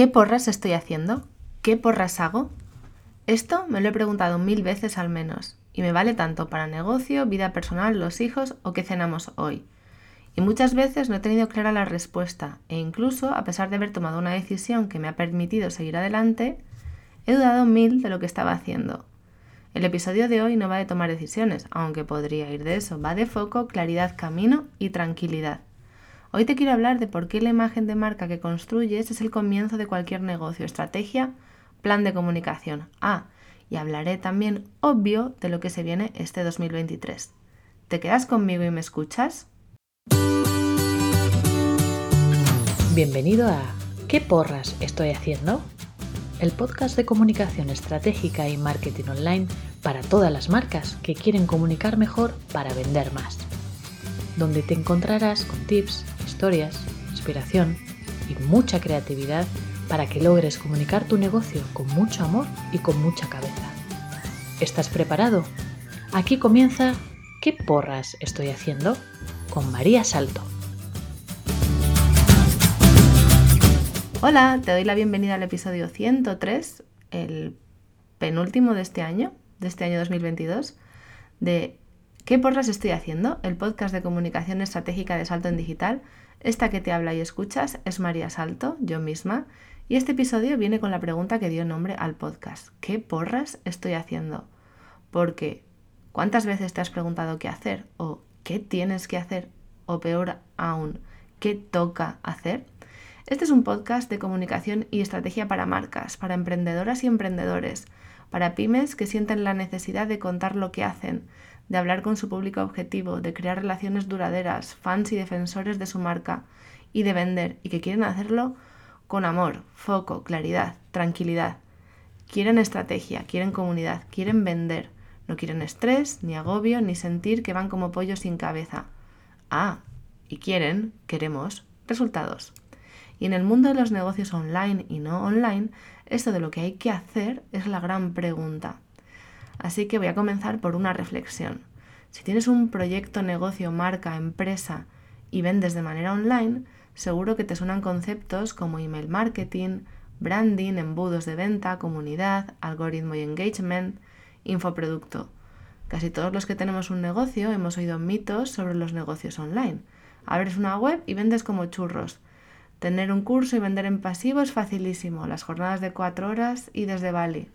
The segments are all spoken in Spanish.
¿Qué porras estoy haciendo? ¿Qué porras hago? Esto me lo he preguntado mil veces al menos, y me vale tanto para negocio, vida personal, los hijos o qué cenamos hoy. Y muchas veces no he tenido clara la respuesta, e incluso, a pesar de haber tomado una decisión que me ha permitido seguir adelante, he dudado mil de lo que estaba haciendo. El episodio de hoy no va de tomar decisiones, aunque podría ir de eso, va de foco, claridad, camino y tranquilidad. Hoy te quiero hablar de por qué la imagen de marca que construyes es el comienzo de cualquier negocio, estrategia, plan de comunicación. Ah, y hablaré también, obvio, de lo que se viene este 2023. ¿Te quedas conmigo y me escuchas? Bienvenido a ¿Qué porras estoy haciendo? El podcast de comunicación estratégica y marketing online para todas las marcas que quieren comunicar mejor para vender más donde te encontrarás con tips, historias, inspiración y mucha creatividad para que logres comunicar tu negocio con mucho amor y con mucha cabeza. ¿Estás preparado? Aquí comienza ¿Qué porras estoy haciendo? con María Salto. Hola, te doy la bienvenida al episodio 103, el penúltimo de este año, de este año 2022, de ¿Qué porras estoy haciendo? El podcast de comunicación estratégica de Salto en Digital. Esta que te habla y escuchas es María Salto, yo misma, y este episodio viene con la pregunta que dio nombre al podcast. ¿Qué porras estoy haciendo? Porque, ¿cuántas veces te has preguntado qué hacer? ¿O qué tienes que hacer? O peor aún, ¿qué toca hacer? Este es un podcast de comunicación y estrategia para marcas, para emprendedoras y emprendedores, para pymes que sienten la necesidad de contar lo que hacen, de hablar con su público objetivo, de crear relaciones duraderas, fans y defensores de su marca y de vender y que quieren hacerlo con amor, foco, claridad, tranquilidad. Quieren estrategia, quieren comunidad, quieren vender. No quieren estrés, ni agobio, ni sentir que van como pollos sin cabeza. Ah, y quieren, queremos, resultados. Y en el mundo de los negocios online y no online, esto de lo que hay que hacer es la gran pregunta. Así que voy a comenzar por una reflexión. Si tienes un proyecto, negocio, marca, empresa y vendes de manera online, seguro que te suenan conceptos como email marketing, branding, embudos de venta, comunidad, algoritmo y engagement, infoproducto. Casi todos los que tenemos un negocio hemos oído mitos sobre los negocios online. Abres una web y vendes como churros. Tener un curso y vender en pasivo es facilísimo, las jornadas de cuatro horas y desde Bali.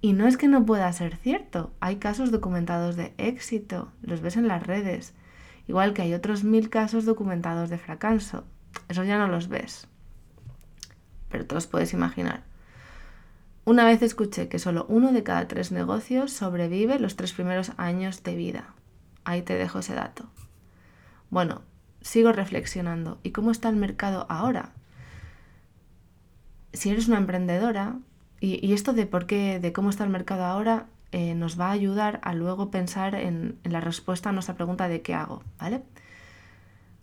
Y no es que no pueda ser cierto, hay casos documentados de éxito, los ves en las redes, igual que hay otros mil casos documentados de fracaso, eso ya no los ves, pero te los puedes imaginar. Una vez escuché que solo uno de cada tres negocios sobrevive los tres primeros años de vida. Ahí te dejo ese dato. Bueno, sigo reflexionando. ¿Y cómo está el mercado ahora? Si eres una emprendedora, y, esto de por qué, de cómo está el mercado ahora, eh, nos va a ayudar a luego pensar en, la respuesta a nuestra pregunta de qué hago, ¿vale?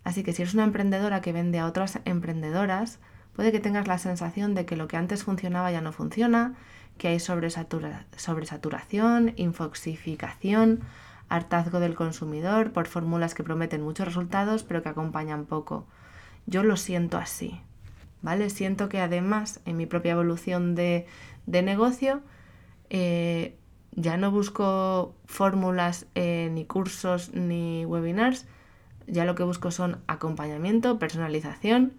Así que si eres una emprendedora que vende a otras emprendedoras, puede que tengas la sensación de que lo que antes funcionaba ya no funciona, que hay sobresaturación, infoxificación, hartazgo del consumidor por fórmulas que prometen muchos resultados pero que acompañan poco. Yo lo siento así, ¿vale? Siento que además en mi propia evolución de, negocio eh, ya no busco fórmulas eh, ni cursos ni webinars, ya lo que busco son acompañamiento, personalización,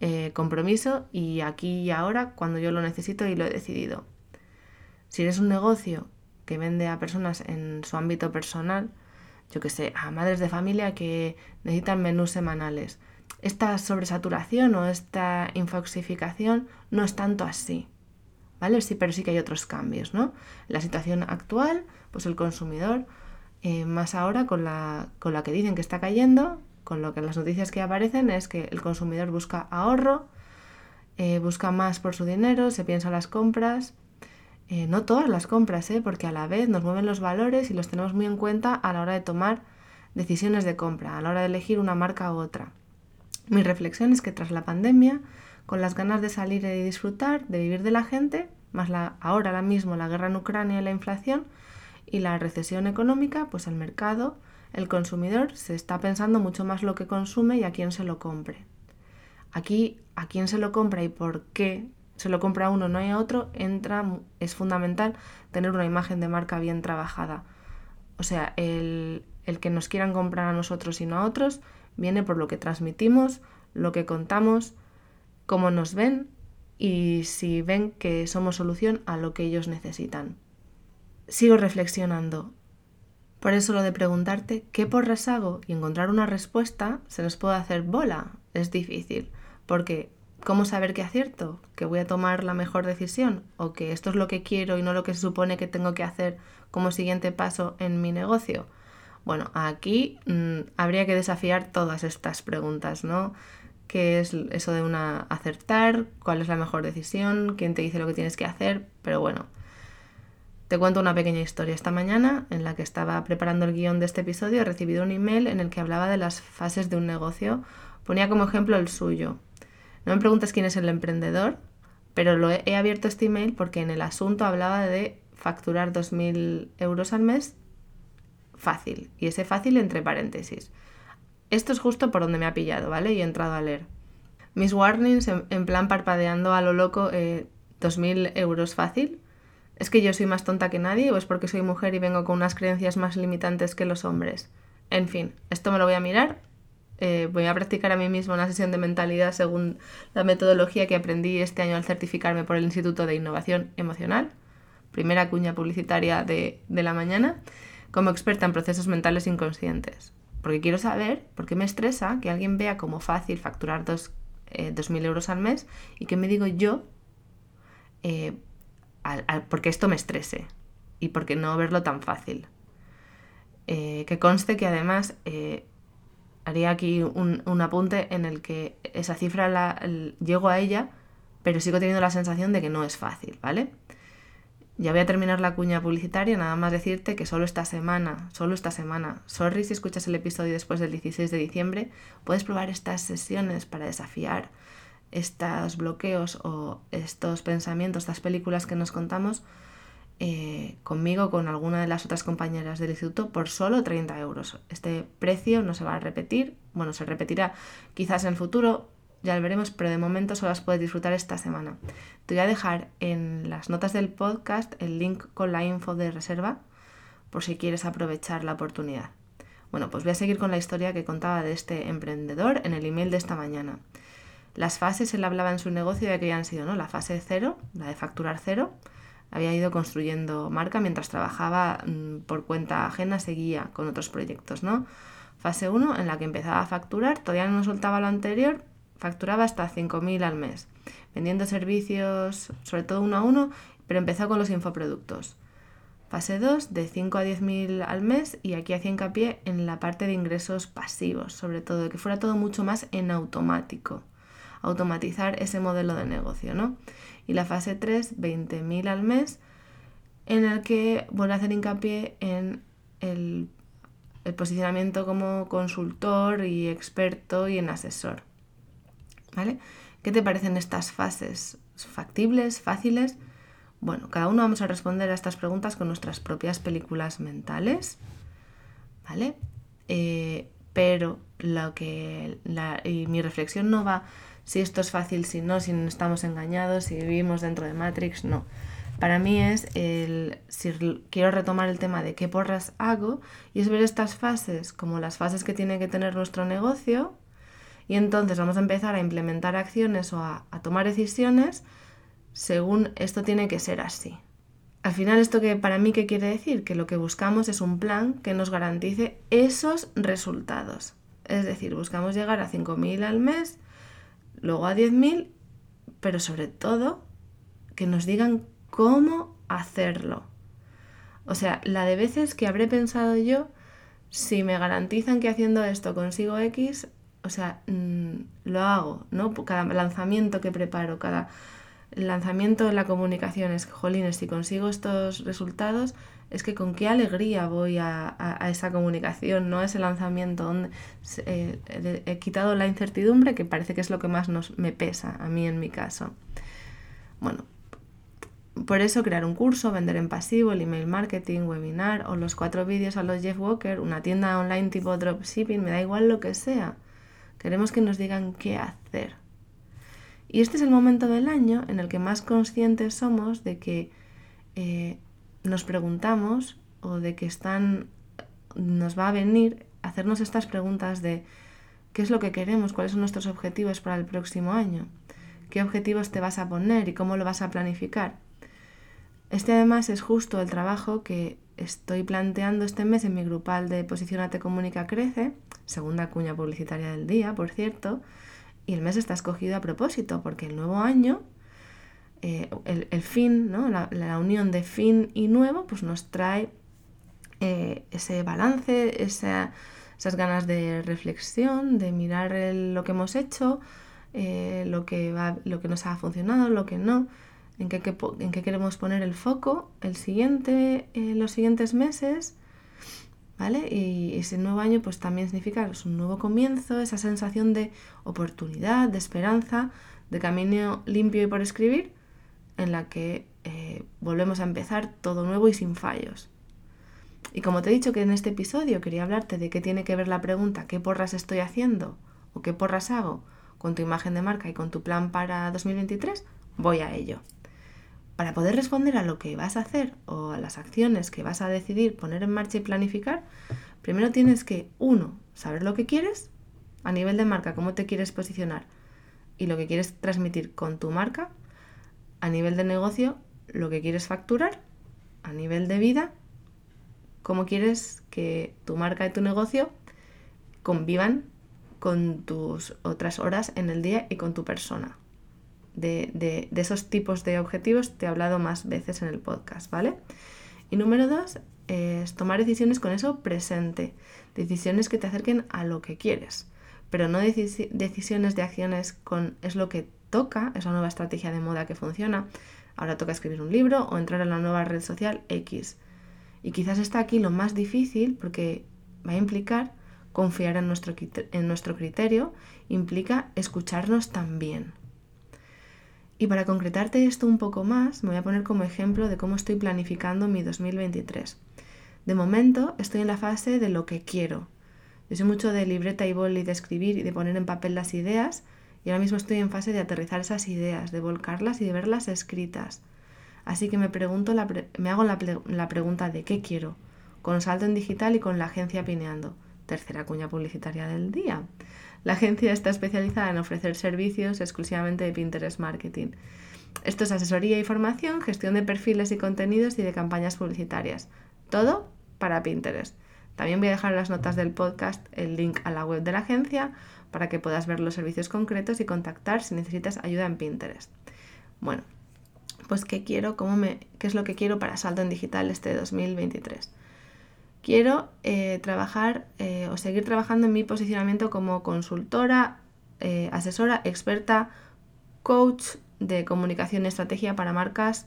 eh, compromiso y aquí y ahora cuando yo lo necesito y lo he decidido. Si eres un negocio que vende a personas en su ámbito personal, yo que sé, a madres de familia que necesitan menús semanales, esta sobresaturación o esta infoxificación no es tanto así. ¿Vale? Sí, pero sí que hay otros cambios, ¿no? La situación actual, pues el consumidor, eh, más ahora con la, con la que dicen que está cayendo, con lo que las noticias que aparecen es que el consumidor busca ahorro, eh, busca más por su dinero, se piensa las compras, eh, no todas las compras, ¿eh? porque a la vez nos mueven los valores y los tenemos muy en cuenta a la hora de tomar decisiones de compra, a la hora de elegir una marca u otra. Mi reflexión es que tras la pandemia, con las ganas de salir y disfrutar, de vivir de la gente, más la, ahora, ahora mismo, la guerra en Ucrania y la inflación y la recesión económica, pues el mercado, el consumidor, se está pensando mucho más lo que consume y a quién se lo compre. Aquí, a quién se lo compra y por qué se lo compra a uno, no hay a otro, entra, es fundamental tener una imagen de marca bien trabajada. O sea, el, el que nos quieran comprar a nosotros y no a otros viene por lo que transmitimos, lo que contamos, cómo nos ven y si ven que somos solución a lo que ellos necesitan. Sigo reflexionando. Por eso lo de preguntarte qué porras hago y encontrar una respuesta se nos puede hacer bola. Es difícil, porque ¿cómo saber que acierto? ¿Que voy a tomar la mejor decisión? ¿O que esto es lo que quiero y no lo que se supone que tengo que hacer como siguiente paso en mi negocio? Bueno, aquí mm, habría que desafiar todas estas preguntas, ¿no? ¿Qué es eso de una acertar? ¿Cuál es la mejor decisión? ¿Quién te dice lo que tienes que hacer? Pero bueno, te cuento una pequeña historia. Esta mañana, en la que estaba preparando el guion de este episodio, he recibido un email en el que hablaba de las fases de un negocio. Ponía como ejemplo el suyo. No me preguntes quién es el emprendedor, pero lo he, abierto este email porque en el asunto hablaba de facturar 2.000 euros al mes fácil. Y ese fácil entre paréntesis. Esto es justo por donde me ha pillado, ¿vale? Y he entrado a leer. Mis warnings en, plan parpadeando a lo loco, eh, 2.000 euros fácil ¿Es que yo soy más tonta que nadie o es porque soy mujer y vengo con unas creencias más limitantes que los hombres? En fin, esto me lo voy a mirar. Eh, voy a practicar a mí mismo una sesión de mentalidad según la metodología que aprendí este año al certificarme por el Instituto de Innovación Emocional, primera cuña publicitaria de, la mañana, como experta en procesos mentales inconscientes. Porque quiero saber por qué me estresa que alguien vea como fácil facturar dos, 2.000 eh, euros al mes y que me digo yo eh, porque esto me estrese y porque no verlo tan fácil. Eh, que conste que además eh, haría aquí un, apunte en el que esa cifra la, llego a ella, pero sigo teniendo la sensación de que no es fácil, ¿vale? Ya voy a terminar la cuña publicitaria, nada más decirte que solo esta semana, solo esta semana, sorry si escuchas el episodio después del 16 de diciembre, puedes probar estas sesiones para desafiar estos bloqueos o estos pensamientos, estas películas que nos contamos eh, conmigo, con alguna de las otras compañeras del instituto, por solo 30 euros. Este precio no se va a repetir, bueno, se repetirá quizás en el futuro, ya lo veremos, pero de momento solo las puedes disfrutar esta semana. Te voy a dejar en las notas del podcast el link con la info de reserva por si quieres aprovechar la oportunidad. Bueno, pues voy a seguir con la historia que contaba de este emprendedor en el email de esta mañana. Las fases, él hablaba en su negocio de que habían sido, ¿no? La fase cero, la de facturar cero, había ido construyendo marca mientras trabajaba mm, por cuenta ajena, seguía con otros proyectos, ¿no? Fase 1, en la que empezaba a facturar, todavía no soltaba lo anterior, facturaba hasta 5.000 al mes, vendiendo servicios, sobre todo uno a uno, pero empezó con los infoproductos. Fase 2, de 5 a 10.000 al mes, y aquí hacía hincapié en la parte de ingresos pasivos, sobre todo, que fuera todo mucho más en automático automatizar ese modelo de negocio, ¿no? Y la fase 3, 20.000 al mes, en el que vuelve a hacer hincapié en el, posicionamiento como consultor y experto y en asesor. ¿Vale? ¿Qué te parecen estas fases? ¿Factibles? ¿Fáciles? Bueno, cada uno vamos a responder a estas preguntas con nuestras propias películas mentales. ¿Vale? Eh, pero lo que y mi reflexión no va si esto es fácil, si no, si estamos engañados, si vivimos dentro de Matrix, no. Para mí es el, si quiero retomar el tema de qué porras hago, y es ver estas fases como las fases que tiene que tener nuestro negocio, y entonces vamos a empezar a implementar acciones o a, a tomar decisiones según esto tiene que ser así. Al final, ¿esto que para mí qué quiere decir? Que lo que buscamos es un plan que nos garantice esos resultados. Es decir, buscamos llegar a 5.000 al mes luego a 10.000, pero sobre todo que nos digan cómo hacerlo. O sea, la de veces que habré pensado yo, si me garantizan que haciendo esto consigo X, o sea, mm, lo hago, ¿no? Cada lanzamiento que preparo, cada lanzamiento en la comunicación es, jolines, si consigo estos resultados, es que con qué alegría voy a, esa comunicación, ¿no? A ese lanzamiento donde eh, he quitado la incertidumbre, que parece que es lo que más nos, me pesa a mí en mi caso. Bueno, por eso crear un curso, vender en pasivo, el email marketing, webinar o los cuatro vídeos a los Jeff Walker, una tienda online tipo dropshipping, me da igual lo que sea. Queremos que nos digan qué hacer. Y este es el momento del año en el que más conscientes somos de que eh, nos preguntamos o de que están, nos va a venir hacernos estas preguntas de qué es lo que queremos, cuáles son nuestros objetivos para el próximo año, qué objetivos te vas a poner y cómo lo vas a planificar. Este además es justo el trabajo que estoy planteando este mes en mi grupal de Posicionate Comunica Crece, segunda cuña publicitaria del día, por cierto, y el mes está escogido a propósito, porque el nuevo año, eh, el, fin, ¿no? la, unión de fin y nuevo, pues nos trae eh, ese balance, esas ganas de reflexión, de mirar lo que hemos hecho, eh, lo, que va, lo que nos ha funcionado, lo que no en qué, en qué queremos poner el foco el siguiente, en los siguientes meses, ¿vale? Y ese nuevo año pues también significa pues, un nuevo comienzo, esa sensación de oportunidad, de esperanza, de camino limpio y por escribir, en la que eh, volvemos a empezar todo nuevo y sin fallos. Y como te he dicho que en este episodio quería hablarte de qué tiene que ver la pregunta ¿qué porras estoy haciendo? o ¿qué porras hago? con tu imagen de marca y con tu plan para 2023, voy a ello. Para poder responder a lo que vas a hacer o a las acciones que vas a decidir poner en marcha y planificar, primero tienes que, uno, saber lo que quieres a nivel de marca, cómo te quieres posicionar y lo que quieres transmitir con tu marca, a nivel de negocio, lo que quieres facturar, a nivel de vida, cómo quieres que tu marca y tu negocio convivan con tus otras horas en el día y con tu persona de, esos tipos de objetivos te he hablado más veces en el podcast, ¿vale? Y número dos es tomar decisiones con eso presente, decisiones que te acerquen a lo que quieres, pero no decisiones de acciones con es lo que toca, es la nueva estrategia de moda que funciona, ahora toca escribir un libro o entrar en la nueva red social X. Y quizás está aquí lo más difícil porque va a implicar confiar en nuestro, en nuestro criterio, implica escucharnos también. Y para concretarte esto un poco más, me voy a poner como ejemplo de cómo estoy planificando mi 2023. De momento estoy en la fase de lo que quiero. Yo soy mucho de libreta y boli, de escribir y de poner en papel las ideas, y ahora mismo estoy en fase de aterrizar esas ideas, de volcarlas y de verlas escritas. Así que me, pregunto me hago la, la pregunta de qué quiero, con Salto en Digital y con la agencia Pineando, tercera cuña publicitaria del día. La agencia está especializada en ofrecer servicios exclusivamente de Pinterest Marketing. Esto es asesoría y formación, gestión de perfiles y contenidos y de campañas publicitarias. Todo para Pinterest. También voy a dejar en las notas del podcast el link a la web de la agencia para que puedas ver los servicios concretos y contactar si necesitas ayuda en Pinterest. Bueno, pues ¿qué quiero? ¿Cómo me, ¿Qué es lo que quiero para Salto en Digital este 2023? quiero eh, trabajar eh, o seguir trabajando en mi posicionamiento como consultora, eh, asesora, experta, coach de comunicación y estrategia para marcas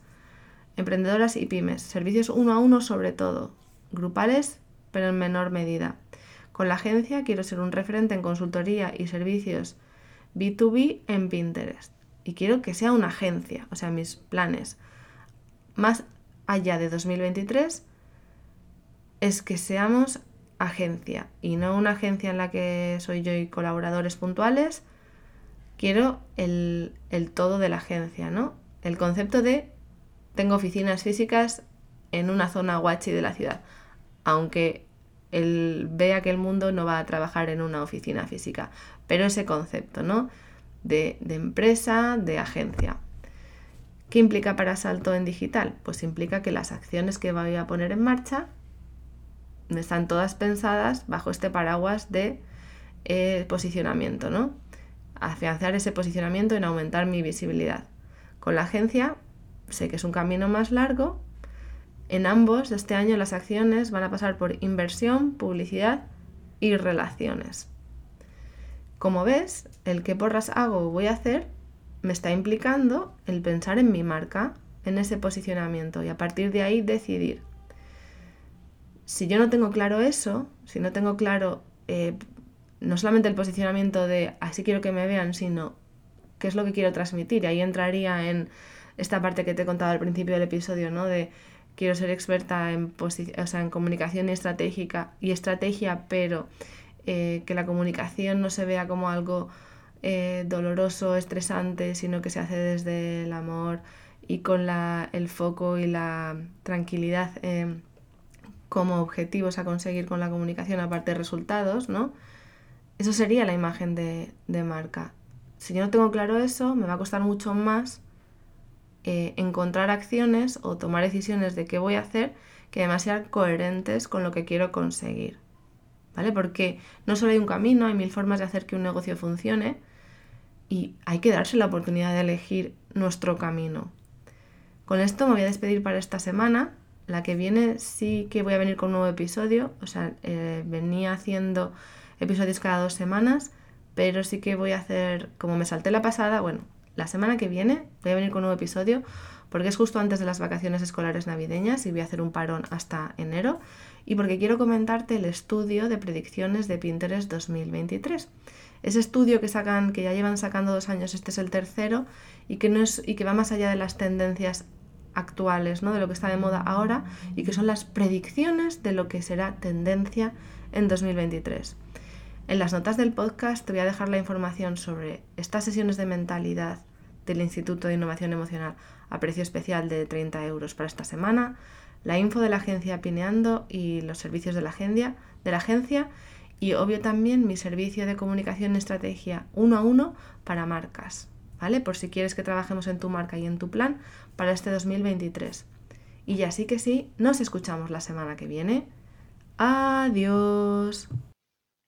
emprendedoras y pymes, servicios uno a uno sobre todo, grupales pero en menor medida. Con la agencia quiero ser un referente en consultoría y servicios B2B en Pinterest. Y quiero que sea una agencia, o sea, mis planes más allá de 2023 es que seamos agencia y no una agencia en la que soy yo y colaboradores puntuales. Quiero el, todo de la agencia, ¿no? El concepto de tengo oficinas físicas en una zona guachi de la ciudad, aunque él vea que el mundo no va a trabajar en una oficina física, pero ese concepto, ¿no? De, empresa, de agencia. ¿Qué implica para salto en digital? Pues implica que las acciones que voy a poner en marcha están todas pensadas bajo este paraguas de eh, posicionamiento, ¿no? Afianzar ese posicionamiento en aumentar mi visibilidad. Con la agencia sé que es un camino más largo. En ambos, este año las acciones van a pasar por inversión, publicidad y relaciones. Como ves, el que porras hago o voy a hacer me está implicando el pensar en mi marca, en ese posicionamiento y a partir de ahí decidir si yo no tengo claro eso, si no tengo claro eh, no solamente el posicionamiento de así quiero que me vean, sino qué es lo que quiero transmitir, y ahí entraría en esta parte que te he contado al principio del episodio, ¿no? De quiero ser experta en, comunicación estratégica y estrategia, pero eh, que la comunicación no se vea como algo eh, doloroso, estresante, sino que se hace desde el amor y con el foco y la tranquilidad como objetivos a conseguir con la comunicación, aparte de resultados, ¿no? Eso sería la imagen de, marca. Si yo no tengo claro eso, me va a costar mucho más eh, encontrar acciones o tomar decisiones de qué voy a hacer que además sean coherentes con lo que quiero conseguir. ¿Vale? Porque no solo hay un camino, hay mil formas de hacer que un negocio funcione y hay que darse la oportunidad de elegir nuestro camino. Con esto me voy a despedir para esta semana. La que viene sí que voy a venir con un nuevo episodio, o sea, eh, venía haciendo episodios cada dos semanas, pero sí que voy a hacer, como me salté la pasada, bueno, la semana que viene voy a venir con un nuevo episodio porque es justo antes de las vacaciones escolares navideñas y voy a hacer un parón hasta enero y porque quiero comentarte el estudio de predicciones de Pinterest 2023. Ese estudio que sacan, que ya llevan sacando dos años, este es el tercero, y que no es, y que va más allá de las tendencias actuales, ¿no? de lo que está de moda ahora y que son las predicciones de lo que será tendencia en 2023. En las notas del podcast te voy a dejar la información sobre estas sesiones de mentalidad del Instituto de Innovación Emocional a precio especial de 30 euros para esta semana, la info de la agencia Pineando y los servicios de la agencia, de la agencia y obvio también mi servicio de comunicación y estrategia uno a uno para marcas. ¿vale? Por si quieres que trabajemos en tu marca y en tu plan para este 2023. Y ya sí que sí, nos escuchamos la semana que viene. Adiós.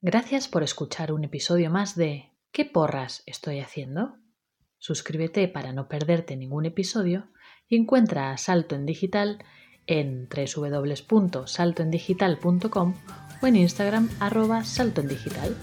Gracias por escuchar un episodio más de ¿Qué porras estoy haciendo? Suscríbete para no perderte ningún episodio y encuentra a Salto en Digital en www.saltoendigital.com o en Instagram arroba saltoendigital.